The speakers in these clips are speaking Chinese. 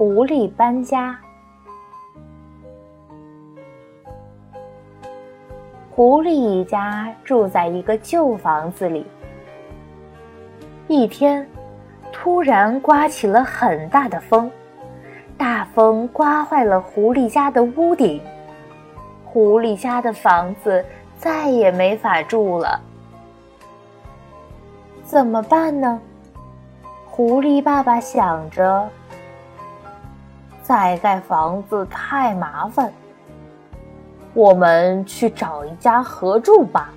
狐狸搬家。狐狸一家住在一个旧房子里。一天，突然刮起了很大的风，大风刮坏了狐狸家的屋顶，狐狸家的房子再也没法住了。怎么办呢？狐狸爸爸想着。再盖房子太麻烦，我们去找一家合住吧。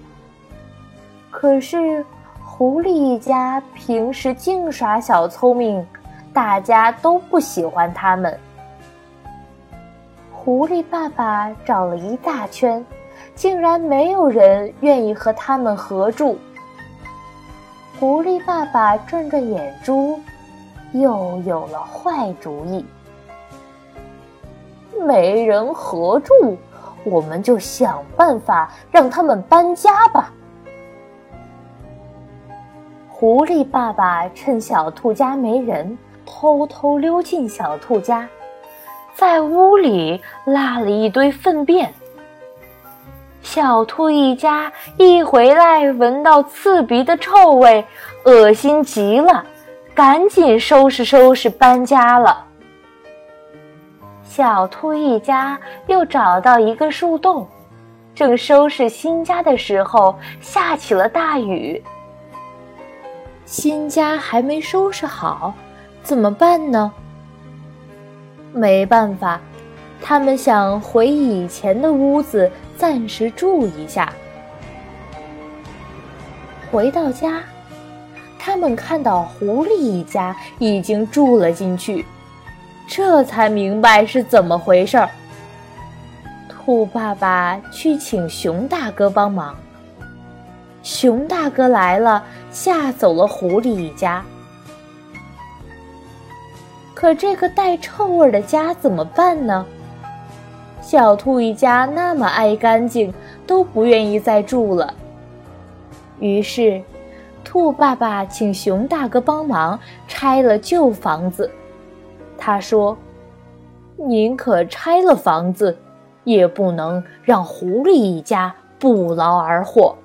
可是，狐狸一家平时净耍小聪明，大家都不喜欢他们。狐狸爸爸找了一大圈，竟然没有人愿意和他们合住。狐狸爸爸转转眼珠，又有了坏主意。没人合住，我们就想办法让他们搬家吧。狐狸爸爸趁小兔家没人，偷偷溜进小兔家，在屋里拉了一堆粪便。小兔一家一回来，闻到刺鼻的臭味，恶心极了，赶紧收拾收拾搬家了。小兔一家又找到一个树洞，正收拾新家的时候，下起了大雨。新家还没收拾好，怎么办呢？没办法，他们想回以前的屋子暂时住一下。回到家，他们看到狐狸一家已经住了进去。这才明白是怎么回事儿。兔爸爸去请熊大哥帮忙。熊大哥来了，吓走了狐狸一家。可这个带臭味的家怎么办呢？小兔一家那么爱干净，都不愿意再住了。于是，兔爸爸请熊大哥帮忙拆了旧房子。他说：“宁可拆了房子，也不能让狐狸一家不劳而获。”